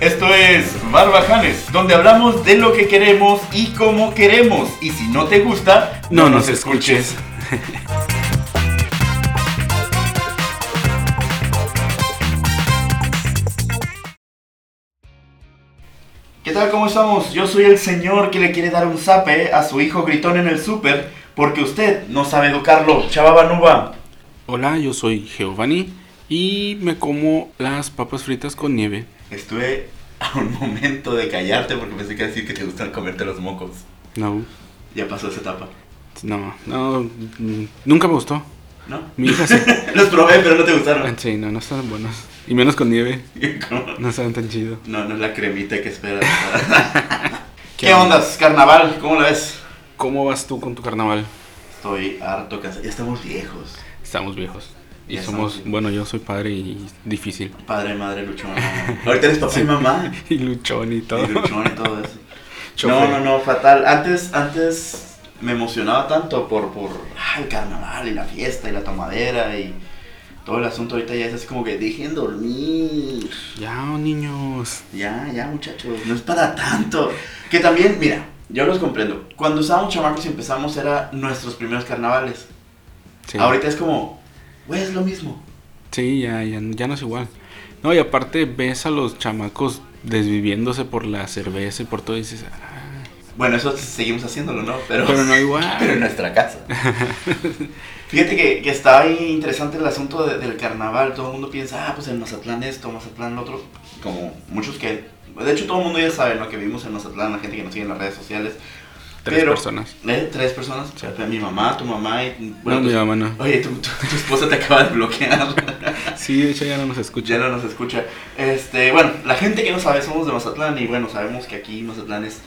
Esto es Barbajanes, donde hablamos de lo que queremos y cómo queremos. Y si no te gusta, No nos escuches. ¿Qué tal? ¿Cómo estamos? Yo soy el señor que le quiere dar un zape a su hijo gritón en el súper porque usted no sabe educarlo. Chavabanuba. Hola, yo soy Giovanni y me como las papas fritas con nieve. Estuve a un momento de callarte porque pensé que iba a decir que te gustan comerte los mocos. No, Ya pasó esa etapa, no, no, nunca me gustó. ¿no? Mi hija sí. los probé, pero no te gustaron. Sí, no, no estaban buenos. Y menos con nieve, ¿Cómo? no estaban tan chido. No, no es la cremita que esperas. ¿Qué ondas? Carnaval, ¿cómo la ves? ¿Cómo vas tú con tu carnaval? Estoy harto cansado. Ya estamos viejos. Estamos viejos. Y Ya somos, estamos. bueno, yo soy padre y difícil. Padre, madre, luchón. Ahorita eres papá y mamá. Y luchón y todo. Y luchón y todo eso. No, Chofer. no, no, fatal. Antes, antes me emocionaba tanto por, por ah, el carnaval y la fiesta y la tomadera y todo el asunto. Ahorita ya es así como que dejen dormir. Ya, niños. Ya, ya, muchachos, no es para tanto. Que también, mira, yo los comprendo. Cuando estábamos chamacos y empezamos, era nuestros primeros carnavales. Sí. Ahorita es como, güey, es lo mismo. Sí, ya, ya, ya no es igual. No, y aparte ves a los chamacos desviviéndose por la cerveza y por todo y dices, "Ah, Bueno, eso seguimos haciéndolo, ¿no? Pero, pero no igual. pero en nuestra casa. Fíjate que, que está ahí interesante el asunto de- del carnaval. Todo el mundo piensa, ah, pues en Mazatlán esto, Mazatlán lo otro. Como muchos que. De hecho, todo el mundo ya sabe, ¿no? Que vivimos en Mazatlán, la gente que nos sigue en las redes sociales. Tres pero- personas. ¿Eh? Tres personas. Sí. Mi mamá, tu mamá y. no, mi mamá no. Oye, tu, tu- tu esposa te acaba de bloquear. Sí, de hecho ya no nos escucha. ya no nos escucha. Este, bueno, la gente que no sabe, somos de Mazatlán y bueno, sabemos que aquí Mazatlán es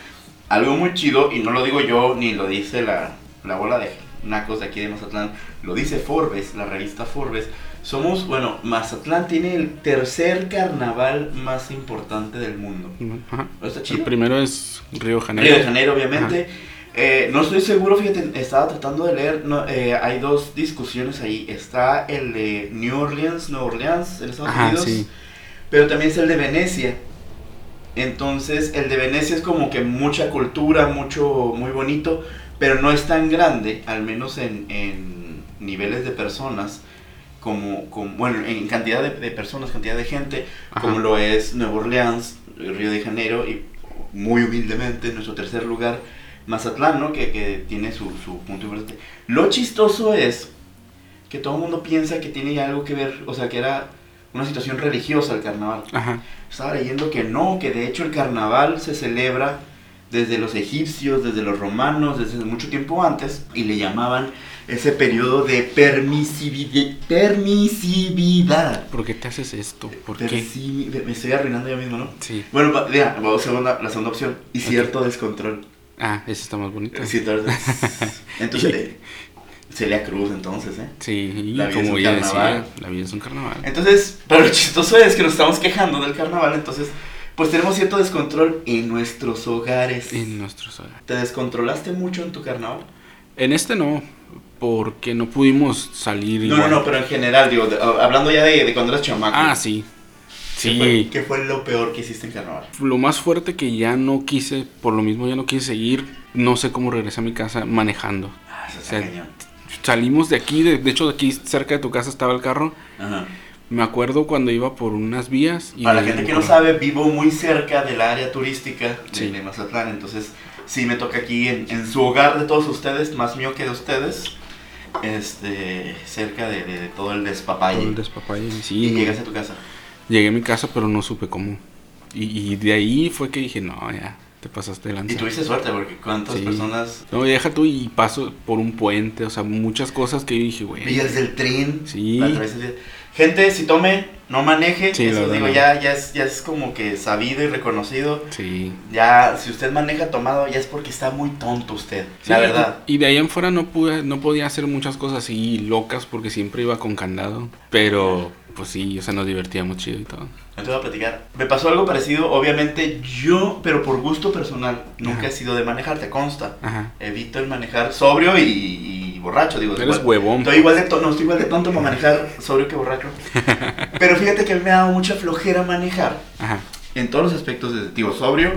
algo muy chido y no lo digo yo ni lo dice la, la bola de nacos de aquí de Mazatlán, lo dice Forbes, la revista Forbes. Somos, bueno, Mazatlán tiene el tercer carnaval más importante del mundo. Ajá. ¿No está El primero es Río Janeiro. Río de Janeiro, obviamente. Eh, no estoy seguro, fíjate, estaba tratando de leer, no, eh, hay dos discusiones ahí. Está el de New Orleans, Nueva Orleans, en Estados Ajá, Unidos, sí. pero también es el de Venecia. Entonces, el de Venecia es como que mucha cultura, mucho, muy bonito, pero no es tan grande, al menos en, en niveles de personas, como, como bueno, en cantidad de, de personas, cantidad de gente, Ajá. como lo es Nueva Orleans, Río de Janeiro y muy humildemente nuestro tercer lugar, Mazatlán, ¿no? Que, que tiene su, su punto importante. Lo chistoso es que todo el mundo piensa que tiene algo que ver, o sea, que era una situación religiosa el carnaval. Ajá. Estaba leyendo que no, que de hecho el carnaval se celebra desde los egipcios, desde los romanos, desde mucho tiempo antes, y le llamaban ese periodo de permisividad. permisividad. ¿Por qué te haces esto? ¿Por qué? Me- estoy arruinando yo mismo, ¿no? Sí. Bueno, vea, vamos a segunda- la segunda opción. Y cierto descontrol. Ah, ese está más bonito. Sí, entonces, entonces eh, Celia Cruz, entonces, ¿eh? Sí, y La vida es como un ella carnaval. decía, la vida es un carnaval. Entonces, pero lo chistoso es que nos estamos quejando del carnaval, entonces, pues tenemos cierto descontrol en nuestros hogares. En nuestros hogares. ¿Te descontrolaste mucho en tu carnaval? En este no, porque no pudimos salir No, no, igual. no, pero en general, digo, de- hablando ya de, de cuando eras chamaco. Ah, sí. ¿qué Sí. fue, ¿Qué fue lo peor que hiciste en carnaval? Lo más fuerte que ya no quise, por lo mismo ya no quise seguir, no sé cómo regresé a mi casa manejando. Ah, eso O sea, cañón. Salimos de aquí, de, de hecho de aquí cerca de tu casa estaba el carro. Ajá. Me acuerdo cuando iba por unas vías. Y Para la gente que no sabe, vivo muy cerca del área turística de, Sí. de Mazatlán, entonces sí me toca aquí en, en su hogar de todos ustedes, más mío que de ustedes, este, cerca de, de- de todo el despapalle. Todo el despapalle, sí, y no. llegas a tu casa. Llegué a mi casa, pero no supe cómo. Y, y de ahí fue que dije, no, ya, te pasaste de lanza. Y tuviste suerte porque cuántas Sí. personas... No, y deja tú y paso por un puente, o sea, muchas cosas que yo dije, güey. Vías del tren. Sí. la Gente, si tome, no maneje. Sí, la eso digo, ya, ya, es, ya es como que sabido y reconocido. Sí. Ya, si usted maneja tomado, ya es porque está muy tonto usted. la Sí, verdad. Y de ahí en fuera no pude, no podía hacer muchas cosas así locas porque siempre iba con candado. Pero, pues sí, o sea, nos divertíamos chido y todo. Te voy a platicar. Me pasó algo parecido, obviamente yo, pero por gusto personal, nunca Ajá. he sido de manejar, te consta. Ajá. Evito el manejar sobrio y, y borracho, digo. Eres igual- huevón. Estoy igual de, to- no, estoy igual de tonto para manejar sobrio que borracho. Pero fíjate que a mí me ha dado mucha flojera manejar. Ajá. en todos los aspectos de digo, sobrio,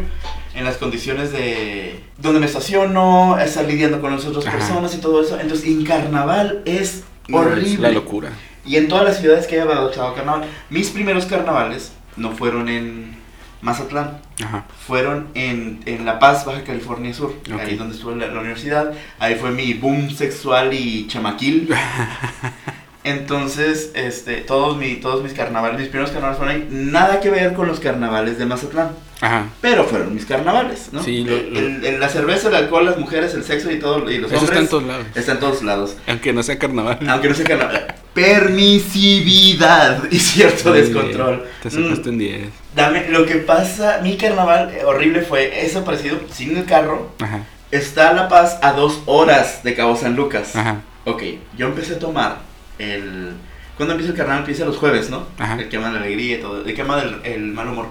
en las condiciones de donde me estaciono, estar lidiando con las otras Ajá. personas y todo eso. Entonces, en carnaval es No, es horrible. la locura. Y en todas las ciudades que he estado carnaval, mis primeros carnavales no fueron en Mazatlán, Ajá. fueron en, en La Paz, Baja California Sur, ahí es donde estuve en la, la universidad, ahí fue mi boom sexual y chamaquil. Entonces, este, todos, mi, todos mis carnavales, mis primeros carnavales fueron ahí, nada que ver con los carnavales de Mazatlán, Ajá. pero fueron mis carnavales, ¿no? Sí, lo- lo- El- el- la cerveza, el alcohol, las mujeres, el sexo y todo, y los Eso hombres está en todos lados. está en todos lados. Aunque no sea carnaval. Aunque no sea carnaval. Permisividad y cierto Muy descontrol. bien. Te Mm, sacaste en 10. Dame, lo que pasa, mi carnaval horrible fue eso parecido, sin el carro. Ajá. Está La Paz a dos horas de Cabo San Lucas. Ajá. Ok, yo empecé a tomar el... ¿Cuándo empieza el carnaval? Empieza los jueves, ¿no? Ajá. El que ama la alegría y todo, el que ama el, el mal humor.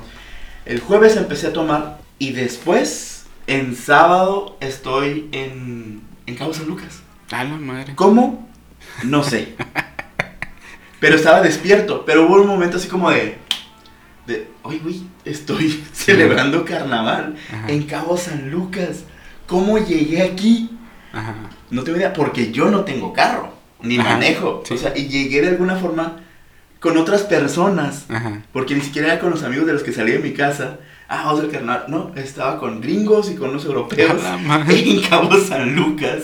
El jueves empecé a tomar y después, en sábado, estoy en, en Cabo San Lucas. A la madre. ¿Cómo? No sé. Pero estaba despierto. Pero hubo un momento así como de. de Oye, güey, estoy celebrando carnaval Ajá. en Cabo San Lucas. ¿Cómo llegué aquí? Ajá. No tengo idea, porque yo no tengo carro, ni Ajá, manejo. sí. O sea, y llegué de alguna forma con otras personas. Ajá. Porque ni siquiera era con los amigos de los que salí de mi casa. Ah, vamos al carnaval. No, estaba con gringos y con los europeos en Cabo San Lucas.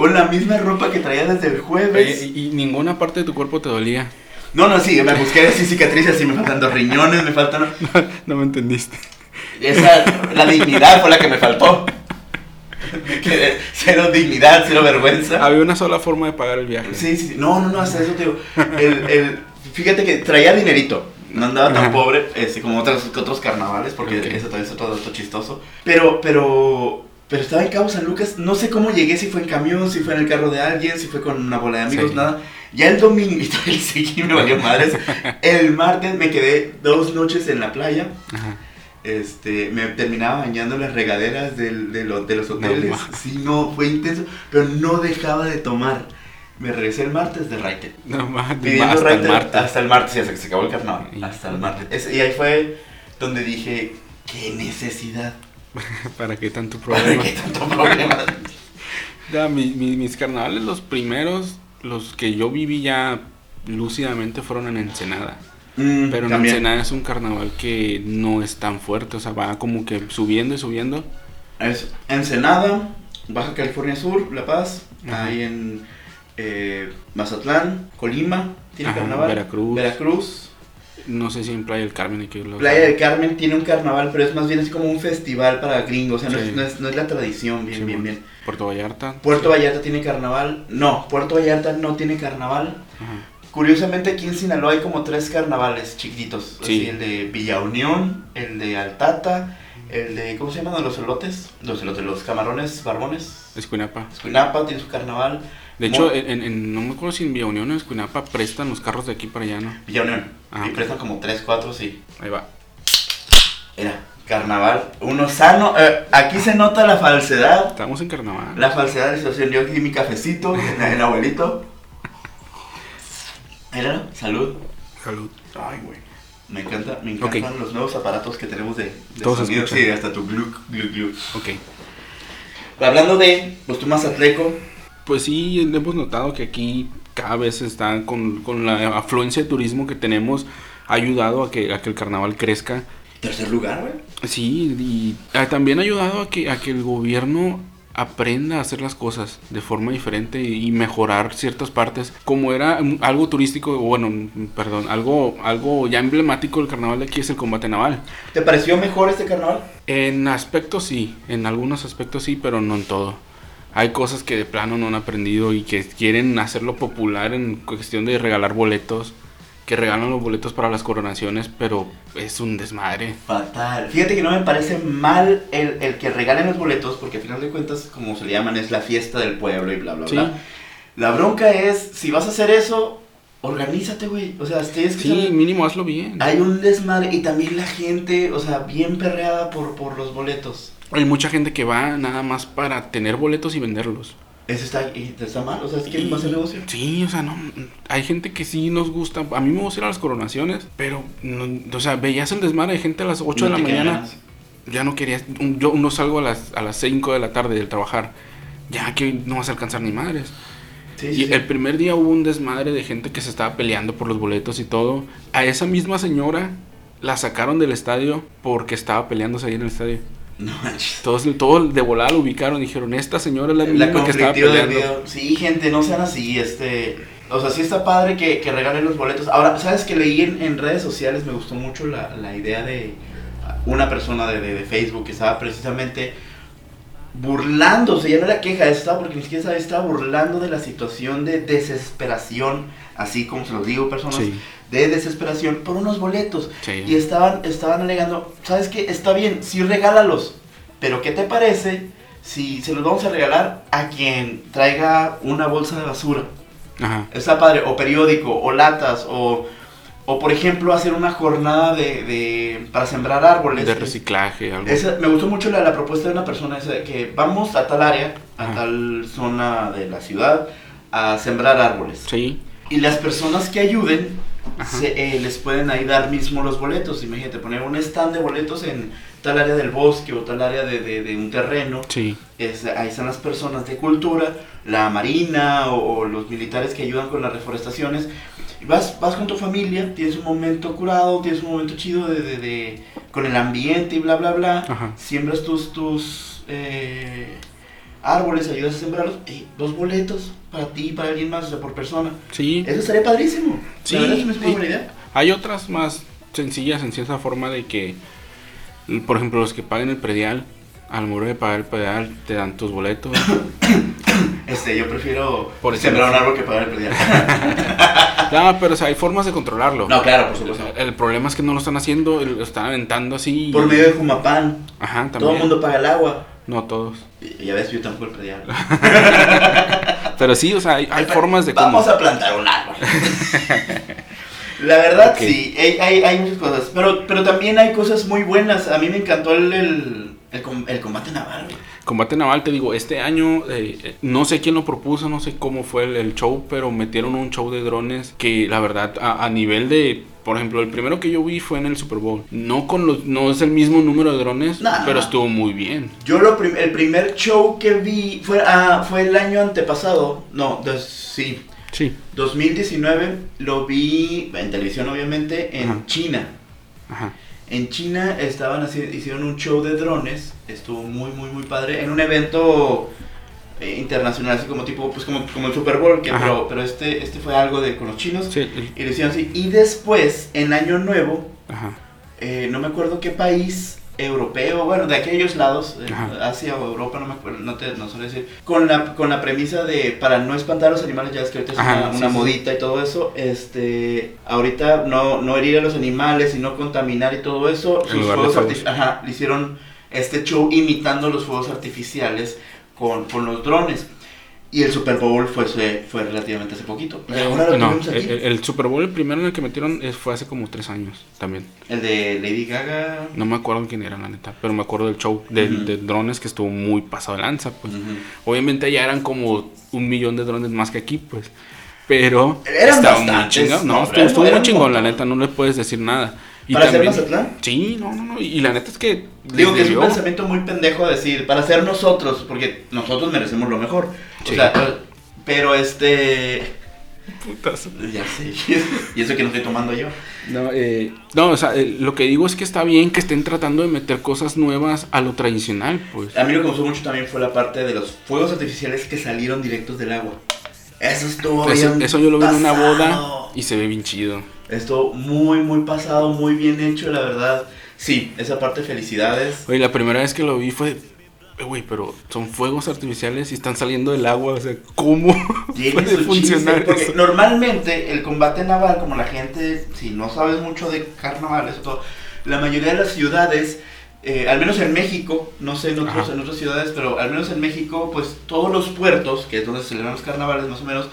Con la misma ropa que traía desde el jueves. Oye, y, y ninguna parte de tu cuerpo te dolía. No, no, sí, me busqué así cicatrices y me faltan dos riñones, me faltan... No me entendiste. Esa, la dignidad fue la que me faltó. Me quedé cero dignidad, cero vergüenza. Había una sola forma de pagar el viaje. Sí, sí. No, no, no, hasta eso te digo. El, el, fíjate que traía dinerito. No andaba tan Ajá. pobre este, como otros, otros carnavales, porque eso también es otro dato chistoso. Pero, pero, pero estaba en Cabo San Lucas. No sé cómo llegué, si fue en camión, si fue en el carro de alguien, si fue con una bola de amigos, Sí. nada. Ya el domingo, el seguí me valió madres. El martes me quedé dos noches en la playa. Ajá. Este, me terminaba bañando en las regaderas del, de, lo- de los hoteles. ma. sí, no, fue intenso, pero no dejaba de tomar. Me regresé el martes de Raite. No más. Pidiendo hasta Raite el martes. hasta el martes, ya se, se acabó el carnaval. Hasta el martes. Y ahí fue donde dije, qué necesidad. ¿Para qué tanto ¿Para problema? qué tanto problema? Ya, mi- mi- mis carnavales, los primeros, los que yo viví ya lúcidamente fueron en Ensenada. Mm, Pero en también. Ensenada es un carnaval que no es tan fuerte, o sea, va como que subiendo y subiendo. Es Ensenada, Baja California Sur, La Paz, Ajá. ahí en eh, Mazatlán, Colima, tiene Ajá, carnaval. Veracruz. Veracruz. No sé si en Playa del Carmen hay que irlo. Playa del Carmen tiene un carnaval, pero es más bien así como un festival para gringos, o sea, no, Sí. es, no, es, no es la tradición, bien, Sí, bien, bien. Puerto Vallarta. Puerto Vallarta tiene carnaval, no, Puerto Vallarta no tiene carnaval. Ajá. Curiosamente aquí en Sinaloa hay como tres carnavales chiquititos, Sí. así, el de Villa Unión, el de Altata, el de, ¿cómo se llaman los elotes? Los elotes, los camarones barbones. Escuinapa. Escuinapa tiene su carnaval. De hecho, en, no me acuerdo si en Villa Unión o en Escuinapa prestan los carros de aquí para allá, ¿no? Villa Unión. Ah, y prestan como tres, cuatro, sí. Ahí va. Era carnaval, uno sano. eh, aquí se nota la falsedad Estamos en carnaval. La falsedad de la situación. Yo aquí mi cafecito, el, el abuelito. Era, salud. Salud. Ay, güey. Me encanta, me encantan los nuevos aparatos que tenemos de, de Todos sonido. Sí, hasta tu gluc, gluc, gluc. Ok. Hablando de, pues tú más atleco. Pues sí, hemos notado que aquí cada vez está con, con la afluencia de turismo que tenemos, ha ayudado a que, a que el carnaval crezca. Tercer lugar, güey. Sí, y ah, también ha ayudado a que, a que el gobierno aprenda a hacer las cosas de forma diferente y mejorar ciertas partes. Como era algo turístico, bueno, perdón, algo, algo ya emblemático del carnaval de aquí es el combate naval. ¿Te pareció mejor este carnaval? En aspectos sí, en algunos aspectos sí, pero no en todo. Hay cosas que de plano no han aprendido y que quieren hacerlo popular en cuestión de regalar boletos, que regalan los boletos para las coronaciones, pero es un desmadre. Fatal. Fíjate que no me parece mal el, el que regalen los boletos, porque al final de cuentas, como se le llaman, es la fiesta del pueblo y bla, bla, Sí. bla. La bronca es, si vas a hacer eso, organízate, güey. O sea, tienes que Sí, saber- mínimo hazlo bien. Hay un desmadre y también la gente, o sea, bien perreada por, por los boletos. Hay mucha gente que va nada más para tener boletos y venderlos. Eso está, y está mal, o sea, que va a ser negocio. Sí, o sea, no, hay gente que sí nos gusta. A mí me gusta ir a las coronaciones, pero, no, o sea, veías el desmadre de gente a las 8 de la mañana. ganas. Ya no quería, yo no salgo a las, a las 5 de la tarde del trabajar. Ya que no vas a alcanzar ni madres. Sí, Y sí. el primer día hubo un desmadre de gente que se estaba peleando por los boletos y todo. A esa misma señora la sacaron del estadio porque estaba peleándose ahí en el estadio. No manches. Todos, todo de volada lo ubicaron y dijeron, esta señora es la La misma que estaba peleando. video. Sí, gente, no sean así, este... O sea, sí está padre que, que regalen los boletos. Ahora, ¿sabes que leí en, en redes sociales? Me gustó mucho la, la idea de una persona de, de- de Facebook que estaba precisamente burlándose, ya no era queja, estaba porque ni siquiera estaba burlando de la situación de desesperación, así como se los digo, personas, Sí, de desesperación por unos boletos. sí. Y estaban, estaban alegando, ¿sabes qué? Está bien, sí regálalos, pero ¿qué te parece si se los vamos a regalar a quien traiga una bolsa de basura? Ajá. Está padre, o periódico, o latas, o, o por ejemplo hacer una jornada de, de- para sembrar árboles. De reciclaje, algo. Esa- me gustó mucho la, la propuesta de una persona esa de que vamos a tal área, a Ajá. tal zona de la ciudad, a sembrar árboles. Sí, Y las personas que ayuden. Se, eh, les pueden ahí dar mismo los boletos. Imagínate, poner un stand de boletos en tal área del bosque o tal área de, de- de un terreno. sí. Es- ahí están las personas de cultura, la marina o, o los militares que ayudan con las reforestaciones. Vas, vas con tu familia, tienes un momento curado, tienes un momento chido de, de- de- con el ambiente y bla, bla, bla. Ajá. Siembras tus, tus eh, árboles, ayudas a sembrarlos. Y dos boletos para ti y para alguien más, o sea, por persona. Sí. Eso estaría padrísimo. Sí, la verdad es que me es una y- buena idea. Hay otras más sencillas en cierta forma de que, por ejemplo, los que paguen el predial, al muro de pagar el predial, te dan tus boletos. Este, yo prefiero Por sembrar un árbol que pagar el predial. no, pero o sea, hay formas de controlarlo. no, claro, por supuesto. El problema es que no lo están haciendo, lo están aventando así. Por medio de Jumapán, Ajá, también. todo el mundo paga el agua. No todos. Y ya ves, yo tampoco el predial. Pero sí, o sea, hay, hay formas de Vamos cómo. a plantar un árbol. La verdad, sí, hay, hay, hay muchas cosas. Pero, pero también hay cosas muy buenas. A mí me encantó el, el, el, com- el combate naval. Combate naval, te digo, este año, eh, eh, no sé quién lo propuso, no sé cómo fue el, el show, pero metieron un show de drones que la verdad, a, a nivel de. Por ejemplo, el primero que yo vi fue en el Super Bowl. No con los, no es el mismo número de drones, No, pero no. estuvo muy bien. Yo lo prim- el primer show que vi fue, ah, fue el año antepasado. No, des- sí. Sí. 2019 lo vi en televisión, obviamente, en Ajá. China. Ajá. En China estaban haci- hicieron un show de drones, estuvo muy muy muy padre en un evento eh, internacional así como tipo pues como, como el Super Bowl, que pero, pero este este fue algo de con los chinos Sí, el- y lo hicieron así y después en Año Nuevo ajá. eh, no me acuerdo qué país europeo, bueno, de aquellos lados, eh. Asia o Europa, no me acuerdo, no te no sé decir, con la, con la premisa de para no espantar a los animales, ya es que ahorita es Ajá, una, sí, una sí. modita y todo eso, este, ahorita no, no herir a los animales y no contaminar y todo eso, sus fuegos ajá, le hicieron este show imitando los fuegos artificiales con, con los drones. Y el Super Bowl fue, fue, relativamente hace poquito. Y ahora lo no, tuvimos el, aquí. el- el Super Bowl, el primero en el que metieron eh, fue hace como tres años también. El de Lady Gaga. No me acuerdo quién era, la neta, pero me acuerdo del show de, drones que estuvo muy pasado de lanza, pues. Obviamente ya eran como un millón de drones más que aquí, pues. Pero Eran estaba muy bastantes, chingón. No, no, estuvo, estuvo muy chingón, la neta, no le puedes decir nada. Y ¿Para hacer también- Mazatlán? Sí, no, no, no. Y la neta es que. Digo que es un pensamiento muy pendejo decir, para ser nosotros, porque nosotros merecemos lo mejor. Sí. O sea, pero este... Putas. Ya sé, y eso que no estoy tomando yo. No, eh, no, o sea, eh, lo que digo es que está bien que estén tratando de meter cosas nuevas a lo tradicional, pues. A mí lo que me gustó mucho también fue la parte de los fuegos artificiales que salieron directos del agua. Eso estuvo Eso, bien eso yo lo vi en una boda y se ve bien chido. Estuvo muy, muy pasado, muy bien hecho, la verdad. Sí, esa parte, felicidades. Oye, la primera vez que lo vi fue. Güey, pero son fuegos artificiales y están saliendo del agua. O sea, ¿cómo Tiene puede funcionar chiste, porque eso? normalmente el combate naval, como la gente, si no sabes mucho de carnavales todo, la mayoría de las ciudades, eh, al menos en México, no sé en, otros, en otras ciudades, pero al menos en México, pues todos los puertos, que es donde se celebran los carnavales más o menos,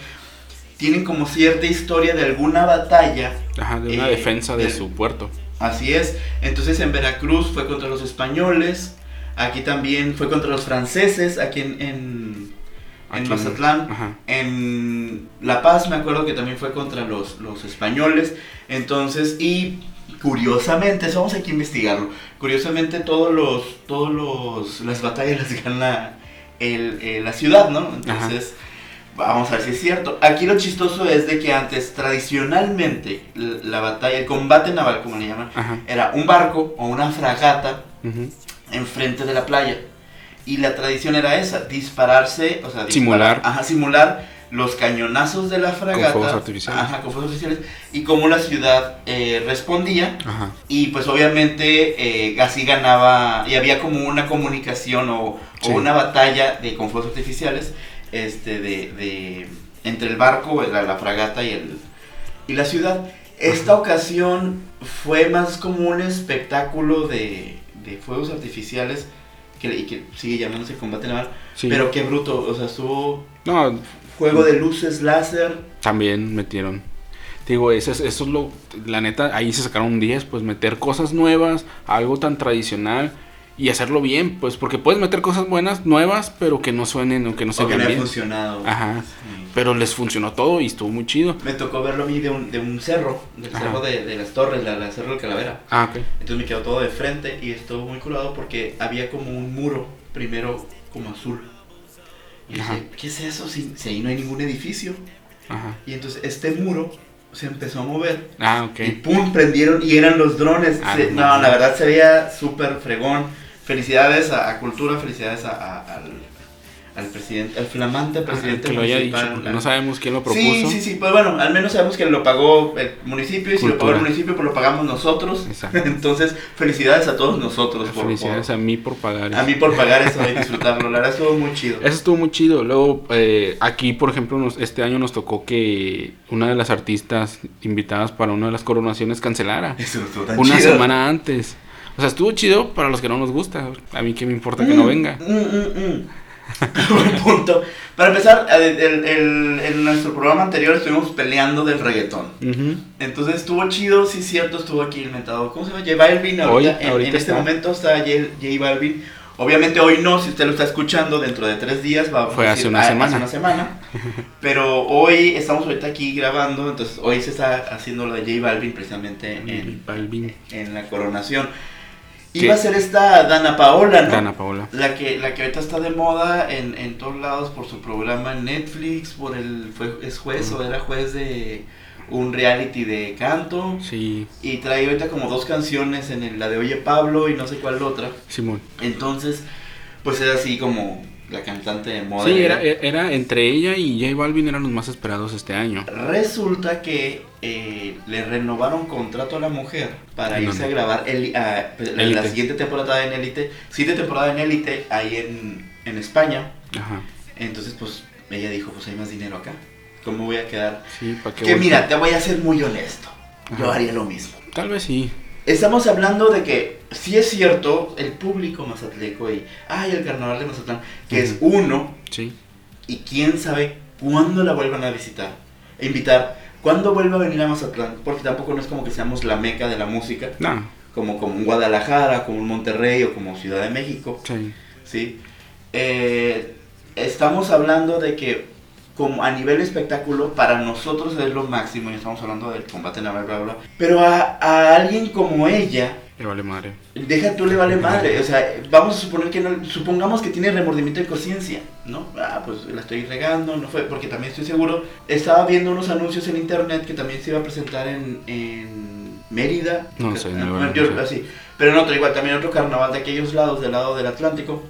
tienen como cierta historia de alguna batalla. Ajá, de una eh, defensa de su puerto. Así es. Entonces en Veracruz fue contra los españoles, aquí también fue contra los franceses, aquí en, en, Aquí en en- Mazatlán. Ajá. En La Paz me acuerdo que también fue contra los, los españoles. Entonces, y curiosamente, eso vamos a investigarlo. Curiosamente, todos los, todos los, las batallas las gana el, eh, la ciudad, ¿no? Entonces, vamos a ver si es cierto. Aquí lo chistoso es de que antes, tradicionalmente, la batalla, el combate naval, como le llaman, Ajá. era un barco o una fragata ujú. enfrente de la playa. Y la tradición era esa, dispararse, o sea, disparar- Simular. Ajá, simular los cañonazos de la fragata. fuegos artificiales. Ajá, con fuegos artificiales. Y cómo la ciudad eh, respondía. Ajá. Y pues obviamente eh, así ganaba, y había como una comunicación o, o una batalla de, con fuegos artificiales este, de, de- entre el barco, la, la fragata y, el, y la ciudad. Esta ocasión fue más como un espectáculo de, de fuegos artificiales que, y que sigue llamándose combate naval. Sí. Pero qué bruto, o sea, estuvo No, juego de luces láser. también metieron. Digo, eso es, eso es lo. La neta, ahí se sacaron un 10, pues meter cosas nuevas, algo tan tradicional y hacerlo bien, pues porque puedes meter cosas buenas, nuevas, pero que no suenen o que no se o que vean no bien. funcionado. Ajá. Sí. Pero les funcionó todo y estuvo muy chido. Me tocó verlo a mí de un, de un cerro, del Ajá. cerro de, de las torres, la, la cerro del Calavera. Ah, ok. Entonces me quedó todo de frente y estuvo muy curado porque había como un muro, primero como azul. Y Ajá. dije, ¿qué es eso si, si ahí no hay ningún edificio? Ajá. Y entonces este muro se empezó a mover Ah, y ok. pum, prendieron y eran los drones. Ah, Se- no no, la verdad se veía súper fregón. Felicidades a, a Cultura, felicidades a- al, al presidente, al flamante presidente que lo haya dicho, municipal, porque la- no sabemos quién lo propuso. Sí, sí, sí, pues bueno, al menos sabemos que lo pagó el municipio y si lo pagó el municipio, pues lo pagamos nosotros. Exacto. Entonces, felicidades a todos nosotros por, Felicidades por- a mí por pagar. a mí por pagar eso y disfrutarlo. La verdad estuvo muy chido. Eso estuvo muy chido. Luego, eh, aquí, por ejemplo, nos- este año nos tocó que una de las artistas invitadas para una de las coronaciones cancelara. Eso estuvo tan Una chido. semana antes. O sea, estuvo chido para los que no nos gusta. A mí que me importa que no Mm, venga. mm, mm, mm. Buen punto. Para empezar, el- el- el- en nuestro programa anterior estuvimos peleando del reggaetón. Entonces estuvo chido, sí cierto, estuvo aquí inventado. ¿Cómo se llama? J Balvin. Ahorita, Hoy, en, ahorita en este está. momento está J, J Balvin. Obviamente hoy no, si usted lo está escuchando dentro de tres días, va Fue a hace decir, una "Ah, semana". Hace una semana. Pero hoy estamos ahorita aquí grabando, entonces hoy se está haciendo lo de J Balvin precisamente en, Balvin. en la coronación. Iba a ser esta Dana Paola, ¿no? Dana Paola. La que, la que ahorita está de moda en, en todos lados por su programa en Netflix, por el fue, es juez o era juez de un reality de canto Sí, y trae ahorita como dos canciones en el- la de Oye Pablo y no sé cuál otra. Simón. Entonces, pues es así como la cantante de moda. Sí, era, era entre ella y J Balvin eran los más esperados este año. Resulta que eh, le renovaron contrato a la mujer para ¿En irse a grabar Eli- a- pues, la, siguiente temporada en Élite, siguiente temporada en Élite ahí en, en España. Ajá. Entonces, pues ella dijo, pues hay más dinero acá. ¿Cómo voy a quedar? Sí, para que Que mira, te voy a ser muy honesto. Yo haría lo mismo. Tal vez sí. Estamos hablando de que sí es cierto, el público mazatleco y, ay, el carnaval de Mazatlán, que es uno, Sí. y quién sabe cuándo la vuelvan a visitar, e invitar, cuándo vuelva a venir a Mazatlán, porque tampoco no es como que seamos la meca de la música, No. como, como en Guadalajara, como en Monterrey o como Ciudad de México, Sí. ¿sí? Eh, estamos hablando de que como a nivel espectáculo, para nosotros es lo máximo, y estamos hablando del combate naval, bla, bla, bla, pero a, a alguien como ella, Le vale madre. Deja tú le vale madre, o sea, vamos a suponer que no, supongamos que tiene remordimiento de conciencia, ¿no? Ah, pues la estoy regando, no fue, porque también estoy seguro, estaba viendo unos anuncios en internet que también se iba a presentar en, en Mérida. No sé, no, no yo- así, pero en otro, igual, también otro carnaval de aquellos lados, del lado del Atlántico,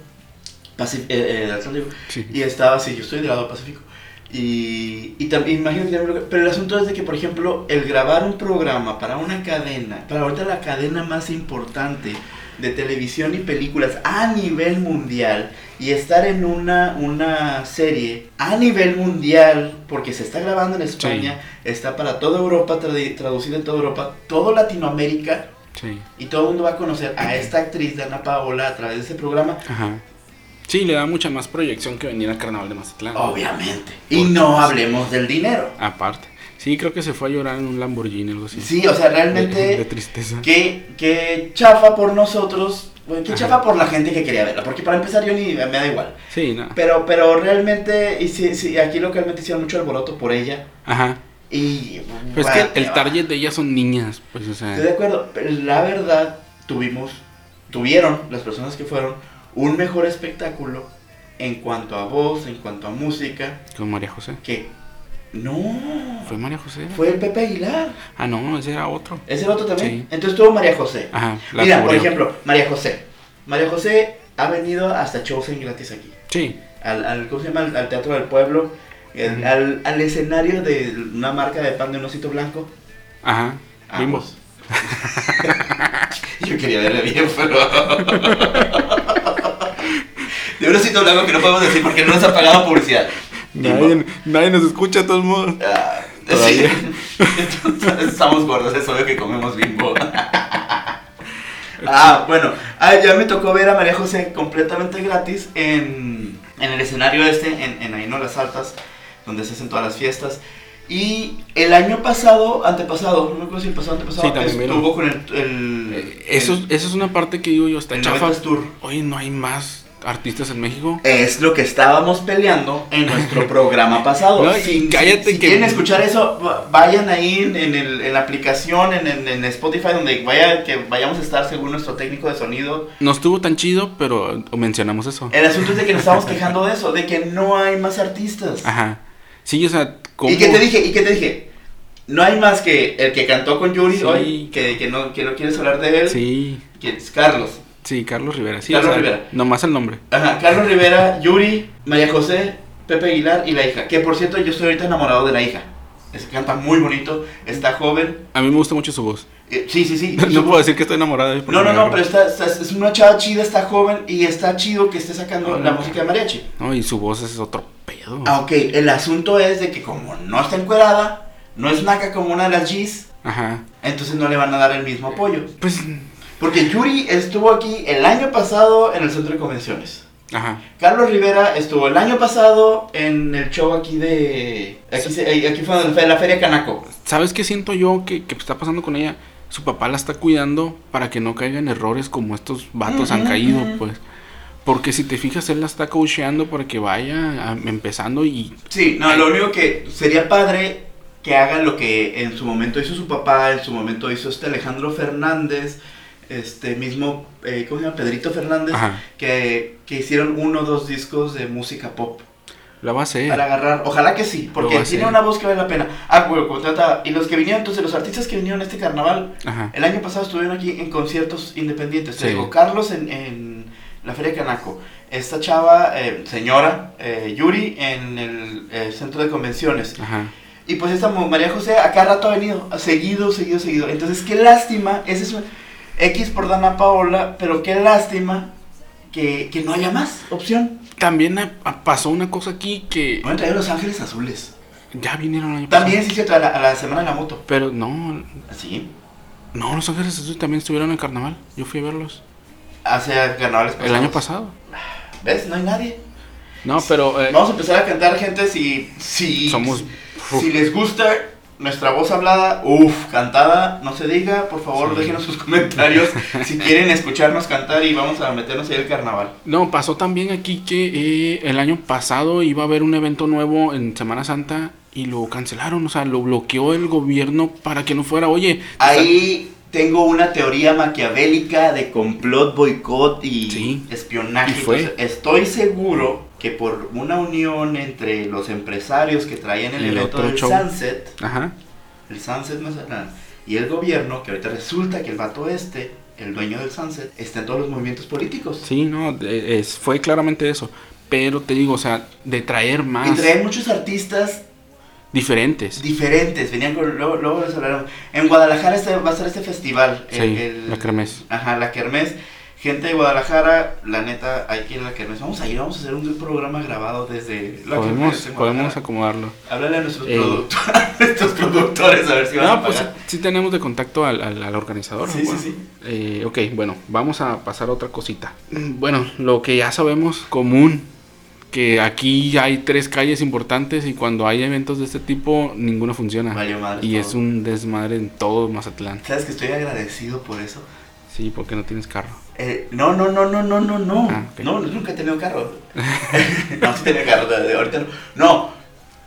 Pacif- eh, eh, del Atlántico, Sí. y estaba así, yo estoy del lado del Pacífico. Y, y también, imagínate, pero el asunto es de que, por ejemplo, el grabar un programa para una cadena, para ahorita la cadena más importante de televisión y películas a nivel mundial, y estar en una, una serie a nivel mundial, porque se está grabando en España, está para toda Europa, traducida en toda Europa, todo Latinoamérica, Sí. y todo el mundo va a conocer a esta actriz, Dana Paola, a través de ese programa, Ajá. Sí, le da mucha más proyección que venir al carnaval de Mazatlán. obviamente. Y no hablemos del dinero. Aparte. Sí, creo que se fue a llorar en un Lamborghini o algo así. Sí, o sea, realmente, de tristeza. qué, qué chafa por nosotros Bueno, qué chafa por la gente que quería verla, porque para empezar yo ni me da igual. Sí, no. Pero, pero realmente, y sí, sí, aquí localmente hicieron mucho alboroto por ella. Ajá. Y. Pues bueno, es que el target de ellas son niñas, pues, o sea. Estoy de acuerdo, pero la verdad, tuvimos, tuvieron las personas que fueron un mejor espectáculo en cuanto a voz, en cuanto a música, Con María José. que no, ¿Fue María José? fue el Pepe Aguilar. Ah, no, ese era otro. ¿Es el otro también? Sí. Entonces tuvo María José. Ajá, la Mira, por ejemplo, María José. María José ha venido hasta shows en gratis aquí. Sí. Al, al, ¿cómo se llama? Al, al Teatro del Pueblo, el- al, al escenario de una marca de pan de un osito blanco. Ajá. Ambos. Yo quería verle bien, pero. De un osito blanco que no podemos decir porque no nos ha pagado publicidad. Nadie, nadie nos escucha de todos modos. Ah, Todavía. sí. Entonces, Estamos gordos, es obvio que comemos bimbo. Ah, bueno, ah, ya me tocó ver a María José completamente gratis en, en el escenario este, en, en Ahí no las Altas, donde se hacen todas las fiestas. Y el año pasado, antepasado, no me acuerdo si el pasado antepasado, Sí, también estuvo con el... el Eh, Eso, el- eso es una parte que digo yo, está el chafa. 90s Tour. Oye, no hay más artistas en México. Es lo que estábamos peleando en nuestro programa pasado. No, si, cállate si que- quieren escuchar eso, va- vayan ahí en, en el- en la aplicación, en, en- en Spotify, donde vaya, que vayamos a estar según nuestro técnico de sonido. No estuvo tan chido, pero mencionamos eso. El asunto es de que nos estamos quejando de eso, de que no hay más artistas. Ajá. Sí, o sea, ¿cómo? ¿Y qué te dije? ¿Y qué te dije? No hay más que el que cantó con Yuri Sí. hoy, que, que, no, que no quieres hablar de él, Sí, que es Carlos. Sí, Carlos Rivera. Sí, Carlos o sea, Rivera. Nomás el nombre. Ajá, Carlos Rivera, Yuri, María José, Pepe Aguilar y la hija. Que por cierto, yo estoy ahorita enamorado de la hija. Es, canta muy bonito, está joven. A mí me gusta mucho su voz. Eh, sí, sí, sí. No puedo decir que estoy enamorado de No, no, no, pero está, está- es una chava chida, está joven y está chido que esté sacando la música de mariachi. No, y su voz es otro pedo. Ah, ok, el asunto es de que como no está encuerada, no es naca como una de las G's, Ajá. entonces no le van a dar el mismo apoyo. Pues, Porque Yuri estuvo aquí el año pasado en el centro de convenciones. ajá. Carlos Rivera estuvo el año pasado en el show aquí de... Aquí, se- eh, aquí fue donde fue la Feria Canaco. ¿Sabes qué siento yo que, que está pasando con ella? Su papá la está cuidando para que no caigan errores como estos vatos han caído, pues. Porque si te fijas, él la está coacheando para que vaya a- empezando y... Sí, no, lo único que sería padre que haga lo que en su momento hizo su papá, en su momento hizo este Alejandro Fernández, este mismo, eh, ¿cómo se llama? Pedrito Fernández, que, que hicieron uno o dos discos de música pop. La va a hacer. Para agarrar, ojalá que sí, porque tiene una voz que vale la pena. Ah, bueno, como trataba, y los que vinieron, entonces los artistas que vinieron a este carnaval, Ajá. el año pasado estuvieron aquí en conciertos independientes. Te digo, Carlos en, en la Feria Canaco, esta chava, eh, señora, eh, Yuri en el eh, centro de convenciones. Ajá. Y pues esta María José a cada rato ha venido, seguido, seguido, seguido. Entonces, qué lástima, ese es un X por Dana Paola, pero qué lástima que, que no haya más opción. También a- a- pasó una cosa aquí que Van a traer Los Ángeles Azules. ya vinieron el año También sí, cierto, a la, a la Semana de la Moto. Pero no, Sí. no, Los Ángeles Azules también estuvieron en el carnaval. Yo fui a verlos. Hace carnavales El año pasados. pasado. ¿Ves? No hay nadie. No, pero eh, Vamos a empezar a cantar, gente, si, si, somos... si les gusta nuestra voz hablada, uff, cantada, no se diga, por favor, Sí. déjenos sus comentarios si quieren escucharnos cantar y vamos a meternos ahí al carnaval. No, pasó también aquí que eh, el año pasado iba a haber un evento nuevo en Semana Santa y lo cancelaron, o sea, lo bloqueó el gobierno para que no fuera, oye, Ahí tengo una teoría maquiavélica de complot, boicot y Sí. espionaje. Y fue. Entonces, estoy seguro que por una unión entre los empresarios que traían el Y el evento del show. Sunset, ajá, el Sunset Mazatlán, y el gobierno, que ahorita resulta que el vato este, el dueño del Sunset, está en todos los movimientos políticos. sí, no, de- es, fue claramente eso, pero te digo, o sea, de traer Y más traen muchos artistas diferentes. diferentes, venían con, luego, luego les hablaron. En Guadalajara este, va a estar este festival. Sí, la Kermés. Ajá, la Kermés. Gente de Guadalajara, la neta, hay que ir a la Kermés. Vamos a ir, vamos a hacer un programa grabado desde la Podemos, en podemos acomodarlo. Háblale a nuestros, Eh. productores, a nuestros productores a ver si van a No, pues sí, pagar. sí tenemos de contacto al, al- al organizador. Sí, sí, sí. eh, ok, bueno, vamos a pasar a otra cosita. Mm, Bueno, lo que ya sabemos común, que aquí hay tres calles importantes y cuando hay eventos de este tipo, ninguno funciona. Madre y todo. es un desmadre en todo Mazatlán. ¿Sabes que estoy agradecido por eso? Sí, porque no tienes carro. Eh, no, no, no, no, no, no, no. Ah, ok. No, nunca he tenido carro. no, sí tenía carro, de, de ahorita no. No,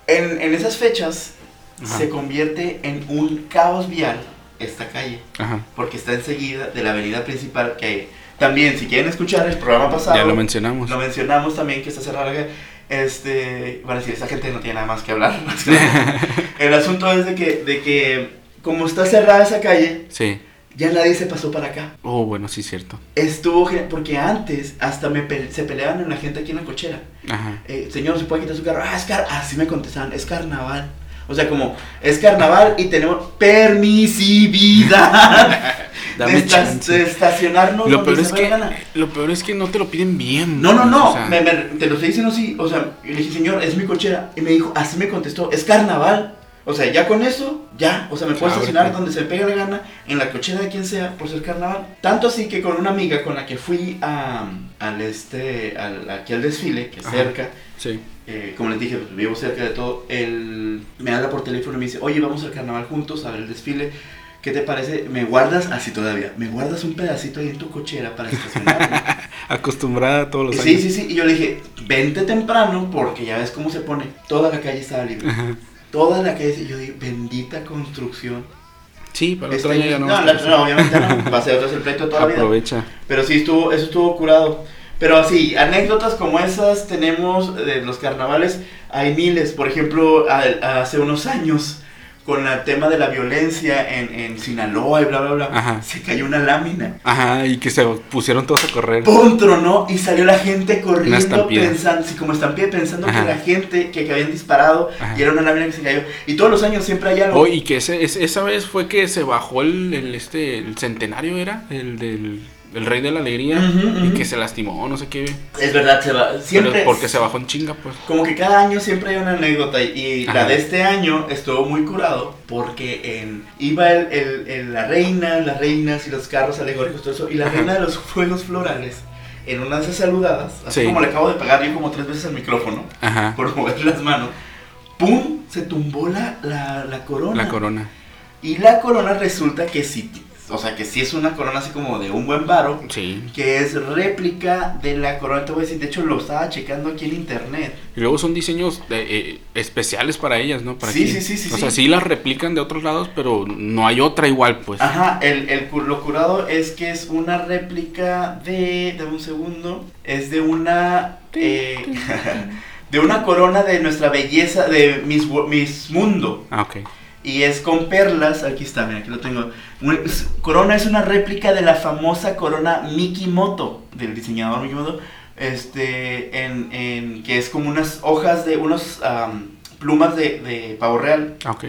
en, en esas fechas Ajá. se convierte en un caos vial esta calle. Ajá. Porque está enseguida de la avenida principal que también, si quieren escuchar el programa pasado, Ya lo mencionamos. lo mencionamos también que está cerrada. Este, van a decir, esa gente no tiene nada más que hablar. el asunto es de que, de que, como está cerrada esa calle, Sí. Ya nadie se pasó para acá. Oh, bueno, sí, cierto. Estuvo genial, porque antes hasta me pe- se peleaban en la gente aquí en la cochera. Ajá. Eh, señor, ¿se puede quitar su carro? Ah, es car así me contestaban, es carnaval. O sea, como, es carnaval y tenemos permisividad Dame de, esta- chance. de estacionarnos Lo peor, es que, gana. lo peor es que no te lo piden bien. No, no, no, o sea, me- me- te lo estoy diciendo así, o sea, le dije, señor, es mi cochera. Y me dijo, así me contestó, es carnaval. O sea, ya con eso, ya, o sea, me puedo Ábrete. estacionar donde se me pegue la gana, en la cochera de quien sea, por ser carnaval. Tanto así que con una amiga con la que fui a, al este, al, aquí al desfile, que es Ajá. cerca, Sí. eh, como les dije, pues, vivo cerca de todo, él me habla por teléfono y me dice, oye, vamos al carnaval juntos, a ver el desfile. ¿Qué te parece? ¿Me guardas, así todavía, me guardas un pedacito ahí en tu cochera para estacionarme? Acostumbrada a todos los Sí, años. sí, sí. Y yo le dije, vente temprano porque ya ves cómo se pone. Toda la calle estaba libre. Ajá. Toda la. Y yo dije, bendita construcción. Sí, para Este otro año ya no. no, a la- no, obviamente no. Va a ser otro es el pleito de toda la vida. Aprovecha. Pero sí, estuvo, eso estuvo curado. Pero así, anécdotas como esas tenemos de los carnavales. Hay miles. Por ejemplo, a- hace unos años, con el tema de la violencia en, en Sinaloa y bla, bla, bla, Ajá. se cayó una lámina. Ajá, y que se pusieron todos a correr. ¡Pum! tronó y salió la gente corriendo pensando, sí, como estampida pensando Ajá. que la gente que, que habían disparado Ajá. y era una lámina que se cayó. Y todos los años siempre hay algo. Oh, y que ese, ese- esa vez fue que se bajó el, el, este, el centenario, ¿era? El del el rey de la alegría. Y que se lastimó, no sé qué. Es verdad, se va. Siempre. Pero porque se bajó en chinga, pues. Como que cada año siempre hay una anécdota. Y, la de este año estuvo muy curado. Porque en, iba el, el- el- la reina, las reinas y los carros alegóricos, todo eso. Y la Ajá. reina de los fuegos florales. En una de esas saludadas, así Sí. como le acabo de pegar yo como tres veces al micrófono, Ajá. por mover las manos, ¡pum! Se tumbó la, la, la corona. La corona. Y la corona resulta que sí, o sea, que sí es una corona así como de un buen varo, Sí. que es réplica de la corona, te voy a decir, de hecho lo estaba checando aquí en internet. Y luego son diseños de, eh, especiales para ellas, ¿no? Para Sí, aquí. sí, sí, sí, O sea, sí. sí las replican de otros lados, pero no hay otra igual, pues. Ajá, el, el lo curado es que es una réplica de, dame un segundo, es de una, eh, de una corona de nuestra belleza, de Miss, Miss Mundo. Ah, ok. Y es con perlas, aquí está, mira, aquí lo tengo. Corona es una réplica de la famosa corona Mikimoto, del diseñador Mikimoto, este, en, en- que es como unas hojas de, unos am, plumas de, de pavo real, Ah, ok.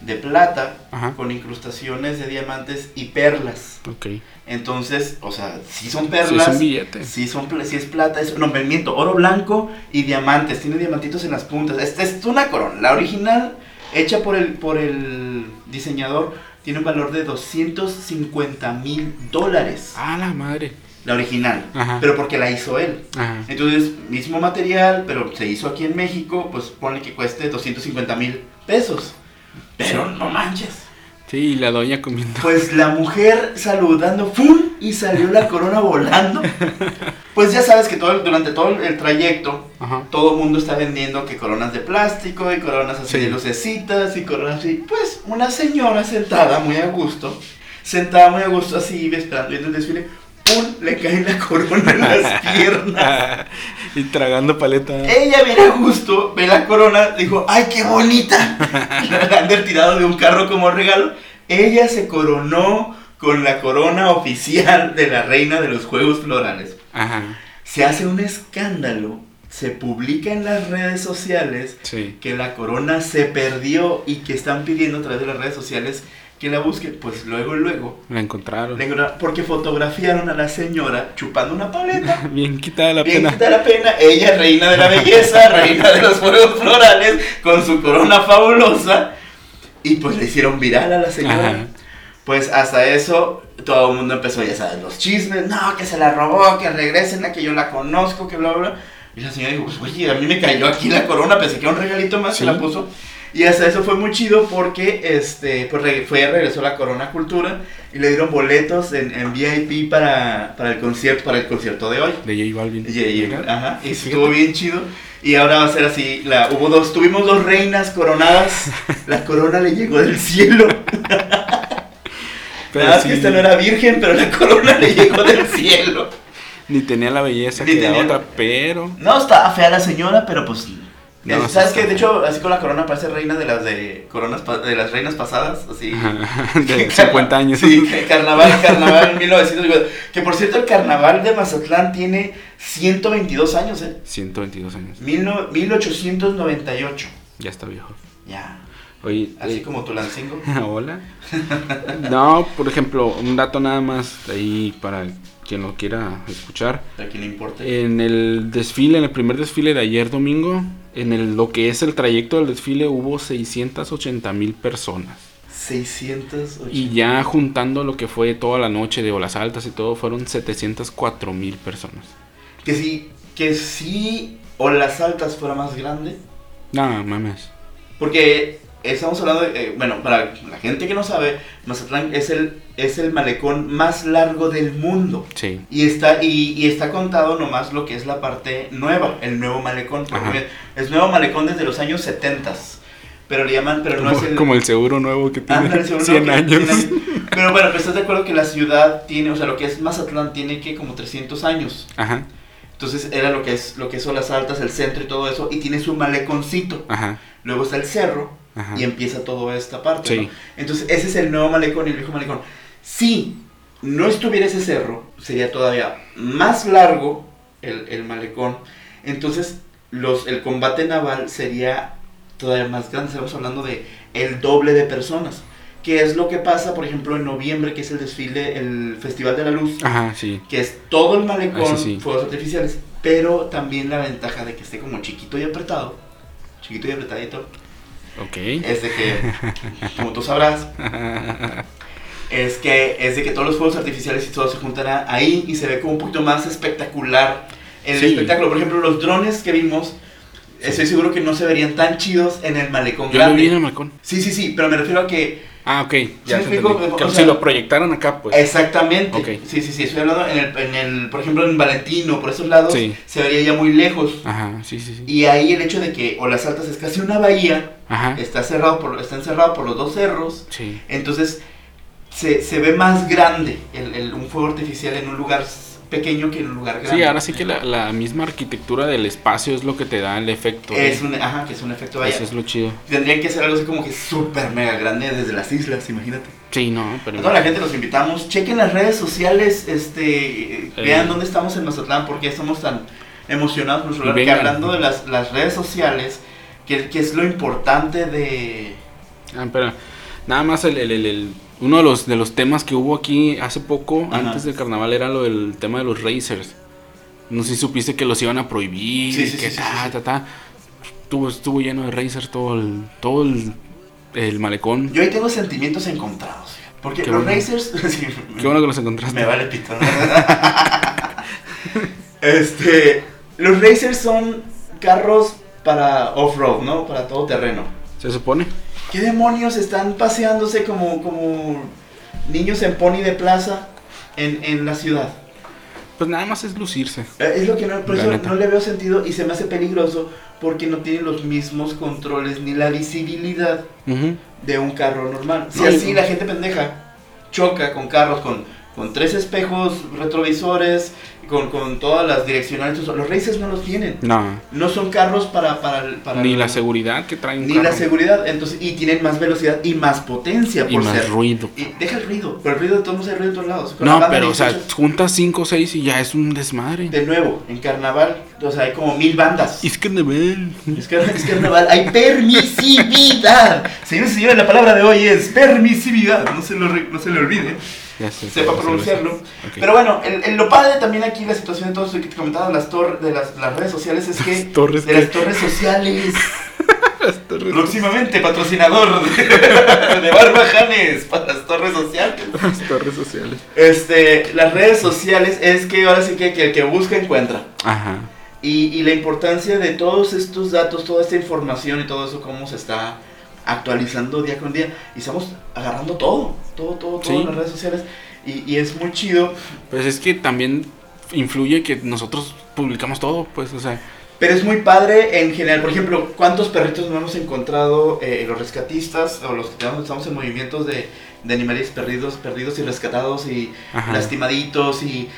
de plata, Ajá. con incrustaciones de diamantes y perlas. Ok. Entonces, o sea, sí son perlas. Sí, son, pla- sí es plata, es, no, me miento, oro blanco y diamantes, tiene diamantitos en las puntas. Esta es una corona, la original, hecha por el, por el diseñador, tiene un valor de 250 mil dólares. Ah, la madre. La original, Ajá. pero porque la hizo él. Ajá. Entonces, mismo material, pero se hizo aquí en México, pues pone que cueste 250 mil pesos. Pero no manches. Sí, y la doña comiendo. Pues la mujer saludando, ¡fum! Y salió la corona volando. Pues ya sabes que todo el- durante todo el trayecto, Ajá. todo el mundo está vendiendo que coronas de plástico y coronas así Sí. de lucecitas y coronas así. Pues una señora sentada muy a gusto, sentada muy a gusto así, esperando viendo el desfile, ¡pum! Le cae la corona en las piernas. y tragando paleta. Ella bien a gusto, ve la corona, dijo, ¡ay, qué bonita! La han tirado de un carro como regalo. Ella se coronó con la corona oficial de la reina de los Juegos Florales. Ajá. Se hace un escándalo, se publica en las redes sociales Sí. que la corona se perdió y que están pidiendo a través de las redes sociales que la busquen. Pues luego, luego, La encontraron. la encontraron porque fotografiaron a la señora chupando una paleta. Bien quitada la Bien pena. quita la pena, ella reina de la belleza, reina de los juegos florales, con su corona fabulosa. Y pues le hicieron viral a la señora. Ajá. Pues hasta eso todo el mundo empezó, ya sabes, los chismes, no, que se la robó, que regresen, que yo la conozco, que bla, bla. Y la señora dijo, pues oye, a mí me cayó aquí la corona, pensé que era un regalito más, se Sí. la puso. Y hasta eso fue muy chido porque este, pues fue, regresó la Corona Cultura y le dieron boletos en, en VIP para, para, el concierto, para el concierto de hoy. De J Balvin. Mira. ajá, y Fíjate. estuvo bien chido. Y ahora va a ser así, la, hubo dos, tuvimos dos reinas coronadas, la corona le llegó del cielo. Pero Nada más sí, que esta no era virgen, pero la corona le llegó del cielo. Ni tenía la belleza Ni que la tenía- otra, pero... No, estaba fea la señora, pero pues. No, eh, ¿Sabes qué? De hecho, así con la corona parece reina de las de coronas de las reinas pasadas, así. de 50 años. Sí, carnaval, carnaval en 1950. Que por cierto, el carnaval de Mazatlán tiene 122 años, ¿eh? 122 años. Mil no- 1898. Ya está viejo. Ya. Oye, Así eh, como Tulancingo. Hola. No, por ejemplo, un dato nada más ahí para quien lo quiera escuchar. A quien le importe. En el desfile, en el primer desfile de ayer domingo, en el, lo que es el trayecto del desfile hubo 680 mil personas. 680. Y ya juntando lo que fue toda la noche de olas altas y todo, fueron 704 mil personas. Que sí, que sí, o las altas fuera más grande. No, mames. Porque estamos hablando de, eh, bueno, para la gente que no sabe, Mazatlán es el, es el malecón más largo del mundo. Sí. Y está, y, y está contado nomás lo que es la parte nueva, el nuevo malecón. Porque es nuevo malecón desde los años 70. Pero le llaman, pero no Como, es el... como el seguro nuevo que tiene Ándale, seguro 100 que años. tiene Pero bueno, pero estás de acuerdo que la ciudad tiene, o sea, lo que es Mazatlán tiene que como 300 años. Ajá, Entonces era lo que es lo que son las altas, el centro y todo eso. Y tiene su maleconcito. ajá, Luego está el cerro ajá. y empieza toda esta parte. Sí. ¿no? Entonces, ese es el nuevo malecón y el viejo malecón. Si no estuviera ese cerro, sería todavía más largo el, el malecón. Entonces, los, el combate naval sería todavía más grande. Estamos hablando de el doble de personas. Que es lo que pasa, por ejemplo, en noviembre, que es el desfile, el Festival de la Luz, Ajá, sí. que es todo el malecón, sí. fuegos artificiales, pero también la ventaja de que esté como chiquito y apretado, chiquito y apretadito, Ok. es de que, como tú sabrás, es que es de que todos los fuegos artificiales y todo se juntan ahí y se ve como un poquito más espectacular el Sí. espectáculo. Por ejemplo, los drones que vimos, estoy seguro que no se verían tan chidos en el malecón Yo lo grande. vi en el balcón. Sí, sí, sí, pero me refiero a que Ah, ok. Ya explico? O sea- si lo proyectaran acá, pues. Exactamente. Ok. Sí, sí, sí. Estoy hablando en el, en el, por ejemplo, en Valentino, por esos lados, Sí. se vería ya muy lejos. Ajá, sí, sí, sí. Y ahí el hecho de que Olas Altas es casi una bahía, Ajá. está cerrado por, está encerrado por los dos cerros, Sí. entonces se, se ve más grande el, el- un fuego artificial en un lugar pequeño que en un lugar grande. Sí, ahora sí que la, la misma arquitectura del espacio es lo que te da el efecto. Es ¿eh? un, ajá, que es un efecto vaya. Eso es lo chido. Tendrían que hacer algo así como que súper mega grande desde las islas, imagínate. Sí, no, pero. A toda la gente los invitamos, chequen las redes sociales, este, Eh. vean dónde estamos en Mazatlán, porque estamos tan emocionados por lugar, que hablando de las, las redes sociales, que, que es lo importante de... Ah, pero nada más el, el- el- el- uno de los, de los temas que hubo aquí hace poco, Ajá. antes del carnaval, era lo del tema de los racers. No sé si supiste que los iban a prohibir, Sí, sí, que sí, sí, ta, ta, ta. Estuvo, estuvo lleno de racers todo el, todo el, el malecón. Yo ahí tengo sentimientos encontrados, porque Qué los bueno. racers... Qué bueno que los encontraste. Me vale pito. este, los racers son carros para off-road, ¿no? Para todo terreno. Se supone. ¿Qué demonios están paseándose como, como niños en pony de plaza en, en la ciudad? Pues nada más es lucirse. Eh, Es lo que no, por eso no le veo sentido y se me hace peligroso porque no tiene los mismos controles ni la visibilidad de un carro normal. Si No, así la gente pendeja choca con carros con, con tres espejos retrovisores, con, con todas las direccionales, los racers no los tienen. No. No son carros para... para, el- para Ni el- la seguridad que trae un Ni la carro. seguridad, entonces, y tienen más velocidad y más potencia Y por más ser. ruido. Y deja el ruido, pero el ruido de todos hay ruido de todos lados. Con la No, pero, o sea, juntas 5 o 6 y ya es un desmadre. de nuevo, en carnaval, o sea, hay como mil bandas. Es nivel. Es, que, es carnaval, hay permisividad. Señores y señores, la palabra de hoy es permisividad. No se lo, no se le olvide, Sé, sepa pronunciarlo. Pero bueno, el, el- lo padre también aquí, la situación de todo esto que te comentaba de las, tor- de las, las redes sociales es que. Las torres de que- las torres sociales. Las torres- Próximamente patrocinador de, de Barbajanes para las torres sociales. Las torres sociales. Este, las redes sociales es que ahora sí que, que el que busca encuentra. Ajá. Y, y la importancia de todos estos datos, toda esta información y todo eso, cómo se está actualizando día con día y estamos agarrando todo, todo, todo, todo Sí. en las redes sociales y, y es muy chido. Pues es que también influye que nosotros publicamos todo, pues, o sea, Pero es muy padre en general. Por ejemplo, ¿cuántos perritos no hemos encontrado eh, los rescatistas o los que estamos en movimientos de, de animales perdidos, perdidos y rescatados y Ajá. lastimaditos y,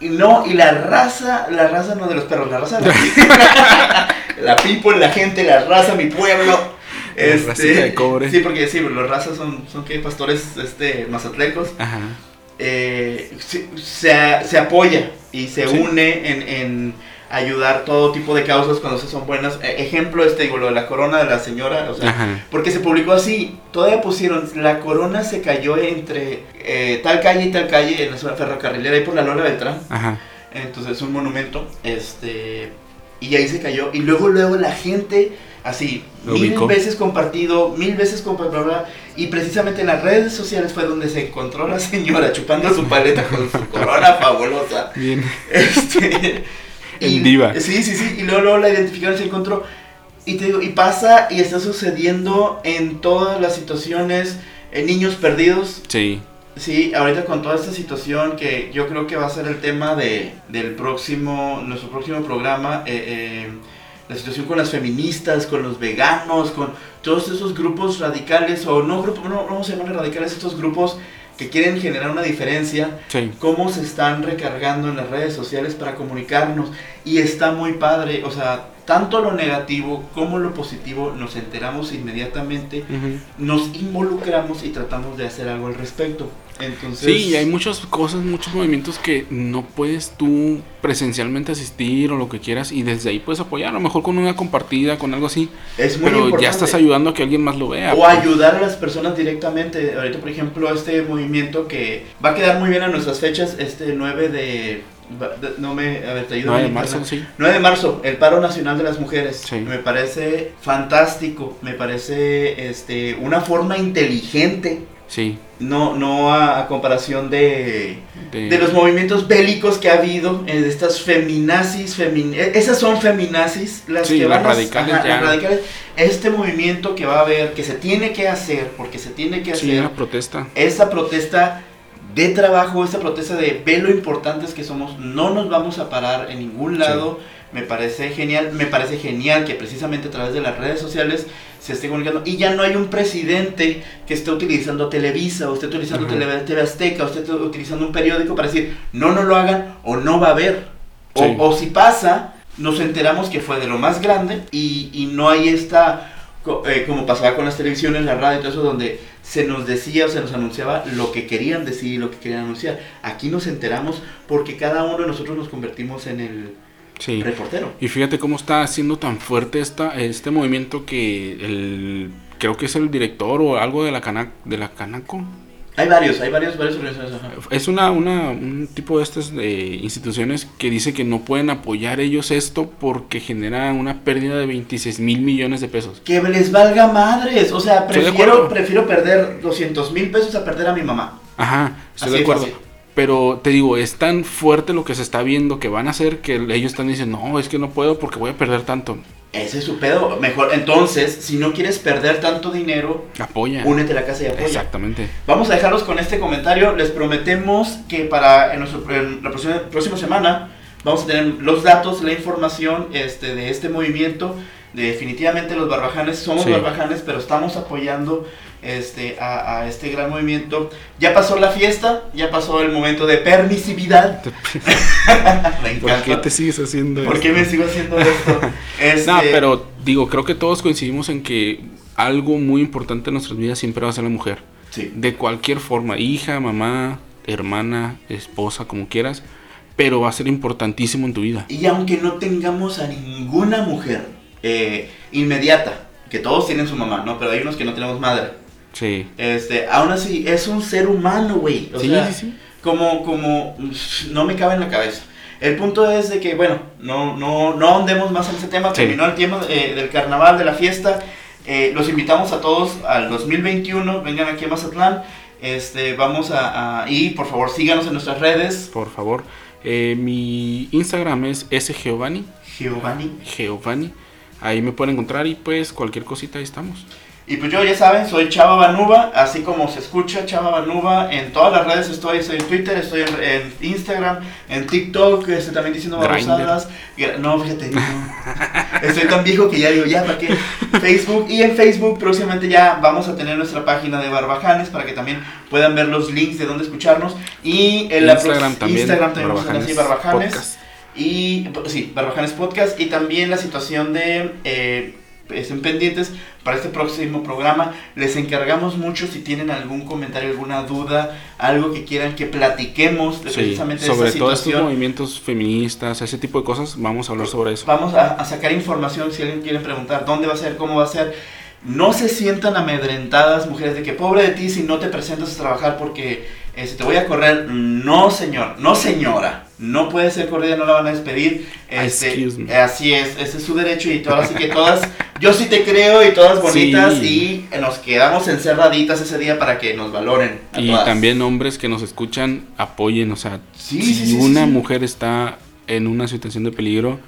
y no, y la raza, la raza no de los perros, la raza de la, la people, la gente, la raza, mi pueblo. Racita de cobre. Sí, porque sí, los razas son, son que pastores este, mazatlecos ajá. eh, se, se- se apoya y se Sí. une en, en ayudar todo tipo de causas cuando se son buenas. E- ejemplo, este, digo, lo de la corona de la señora, o sea, Ajá. porque se publicó así, todavía pusieron, la corona se cayó entre eh, tal calle y tal calle en la zona ferrocarrilera, ahí por la Lola Beltrán, Ajá. entonces es un monumento, este, y ahí se cayó, y luego, luego la gente, así, Lo mil ubicó. veces compartido, mil veces compartido, y precisamente en las redes sociales fue donde se encontró la señora chupando su paleta con su corona fabulosa, Bien. este, En diva. Sí, sí, sí, y luego, luego la identificaron y se encontró, y te digo, y pasa y está sucediendo en todas las situaciones, en niños perdidos, Sí. Sí, ahorita con toda esta situación que yo creo que va a ser el tema de, del próximo, nuestro próximo programa, eh, eh, la situación con las feministas, con los veganos, con todos esos grupos radicales, o no grupos, no, no vamos a llamarle radicales, estos grupos que quieren generar una diferencia, Sí. cómo se están recargando en las redes sociales para comunicarnos. Y está muy padre, o sea, tanto lo negativo como lo positivo nos enteramos inmediatamente nos involucramos y tratamos de hacer algo al respecto. Entonces, Sí, y hay muchas cosas, muchos movimientos que no puedes tú presencialmente asistir o lo que quieras y desde ahí puedes apoyar, a lo mejor con una compartida, con algo así, es muy pero importante. ya estás ayudando a que alguien más lo vea. O pues. ayudar a las personas directamente. Ahorita, por ejemplo, este movimiento que va a quedar muy bien a nuestras fechas, este 9 de... No me... A ver, te ayudo. 9 de marzo, internet. sí. 9 de marzo, el paro nacional de las mujeres. Sí. Me parece fantástico, me parece este una forma inteligente, Sí. no no a, a comparación de de- de los movimientos bélicos que ha habido, de estas feminazis, femin eh, esas son feminazis, las Sí, que las van a- radicales ajá, ya. las radicales. Este movimiento que va a haber, que se tiene que hacer, porque se tiene que Sí, hacer, una protesta. esta protesta de trabajo, esta protesta de ve lo importantes que somos, no nos vamos a parar en ningún lado. Me parece genial, me parece genial que precisamente a través de las redes sociales se esté comunicando y ya no hay un presidente que esté utilizando Televisa o esté utilizando. Tele- TV Azteca o esté utilizando un periódico para decir no, no lo hagan o no va a haber. O, Sí. o si pasa, nos enteramos que fue de lo más grande y, y no hay esta, eh, como pasaba con las televisiones, la radio y todo eso, donde se nos decía o se nos anunciaba lo que querían decir y lo que querían anunciar. Aquí nos enteramos porque cada uno de nosotros nos convertimos en el Sí. reportero. Y fíjate cómo está siendo tan fuerte esta, este movimiento que el creo que es el director o algo de la cana, de la Canaco. Hay varios, hay varios, varios organizaciones. ajá. Es una, una un tipo de estas eh, instituciones que dice que no pueden apoyar ellos esto porque genera una pérdida de 26 mil millones de pesos. Que les valga madres. O sea, de prefiero, prefiero perder 200 mil pesos a perder a mi mamá. Ajá, estoy Así de de acuerdo. fácil. Pero te digo, es tan fuerte lo que se está viendo que van a hacer que ellos están diciendo, no, es que no puedo porque voy a perder tanto. Ese es su pedo. Mejor, entonces, si no quieres perder tanto dinero, Apoya. únete a la casa y apoya. Exactamente. Vamos a dejarlos con este comentario. Les prometemos que para en nuestro, en la próxima, próxima semana vamos a tener los datos, la información este, de este movimiento. Definitivamente los barbajanes somos Sí. barbajanes, pero estamos apoyando este, a, a este gran movimiento. Ya pasó la fiesta, ya pasó el momento de permisividad. Me ¿Por qué te sigues haciendo ¿Por esto? qué me sigo haciendo esto? Este, No, pero digo, creo que todos coincidimos en que algo muy importante en nuestras vidas siempre va a ser la mujer. Sí. De cualquier forma, hija, mamá, hermana, esposa, como quieras, pero va a ser importantísimo en tu vida. Y aunque no tengamos a ninguna mujer eh, inmediata, que todos tienen su mamá, ¿no? Pero hay unos que no tenemos madre. Sí. Este, aún así, es un ser humano, güey. O Sí, sea, sí, sí. Como, como, no me cabe en la cabeza. El punto es de que, bueno, no, no, no ahondemos más en ese tema. Sí. Terminó el tiempo eh, del carnaval, de la fiesta. Eh, los invitamos a todos al 2021. Vengan aquí a Mazatlán. Este, vamos a, a- y por favor síganos en nuestras redes. Por favor. Eh, mi Instagram es sgiovanni. Giovanni. Giovanni. Ahí me pueden encontrar y pues cualquier cosita ahí estamos. Y pues yo ya saben, soy Chava Banuba, así como se escucha Chava Banuba, en todas las redes estoy, estoy en Twitter, estoy en, en Instagram, en TikTok, estoy también diciendo babosadas. No, fíjate, no. estoy tan viejo que ya digo, ya, ¿para qué? Facebook, y en Facebook próximamente ya vamos a tener nuestra página de Barbajanes para que también puedan ver los links de dónde escucharnos. Y en la Instagram pro- también. Instagram también vamos a tener así, Barbajanes. Podcast. Y sí, Barbajanes Podcast y también la situación de eh, estén pendientes para este próximo programa. Les encargamos mucho si tienen algún comentario, alguna duda, algo que quieran que platiquemos de Sí, precisamente sobre esta todo estos situación. movimientos feministas, ese tipo de cosas, vamos a hablar sobre eso. Vamos a, a sacar información si alguien quiere preguntar dónde va a ser, cómo va a ser. No se sientan amedrentadas, mujeres, de que pobre de ti si no te presentas a trabajar porque eh, si te voy a correr. No, señor, no, señora. No puede ser corrida, no la van a despedir. Este, me. eh, así es, ese es su derecho y todo. Así que todas, yo sí te creo y todas bonitas Sí. y nos quedamos encerraditas ese día para que nos valoren. a Y todas. también hombres que nos escuchan, apoyen, o sea, Sí, si sí, una mujer está en una situación de peligro,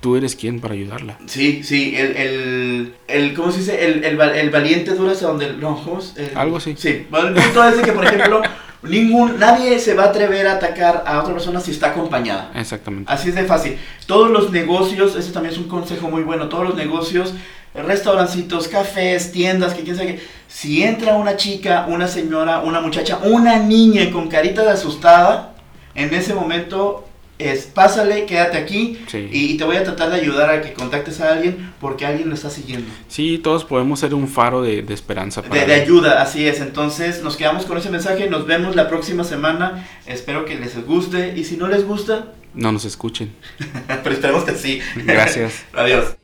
tú eres quien para ayudarla. Sí, sí, el, el, el ¿cómo se dice? El, el, el valiente dura hasta donde, no, ¿cómo es? El- Algo así. Sí, bueno, el punto es de que, por ejemplo, ningún, nadie se va a atrever a atacar a otra persona si está acompañada. Exactamente. Así es de fácil. Todos los negocios, ese también es un consejo muy bueno, todos los negocios, restaurancitos, cafés, tiendas, que quién sabe qué, si entra una chica, una señora, una muchacha, una niña con carita de asustada, en ese momento es pásale, quédate aquí Sí. y, y te voy a tratar de ayudar a que contactes a alguien porque alguien lo está siguiendo. Sí, todos podemos ser un faro de, de esperanza. para De, de ayuda, así es. Entonces nos quedamos con ese mensaje, nos vemos la próxima semana. Espero que les guste y si no les gusta, No nos escuchen. pero esperemos que sí. Gracias. Adiós.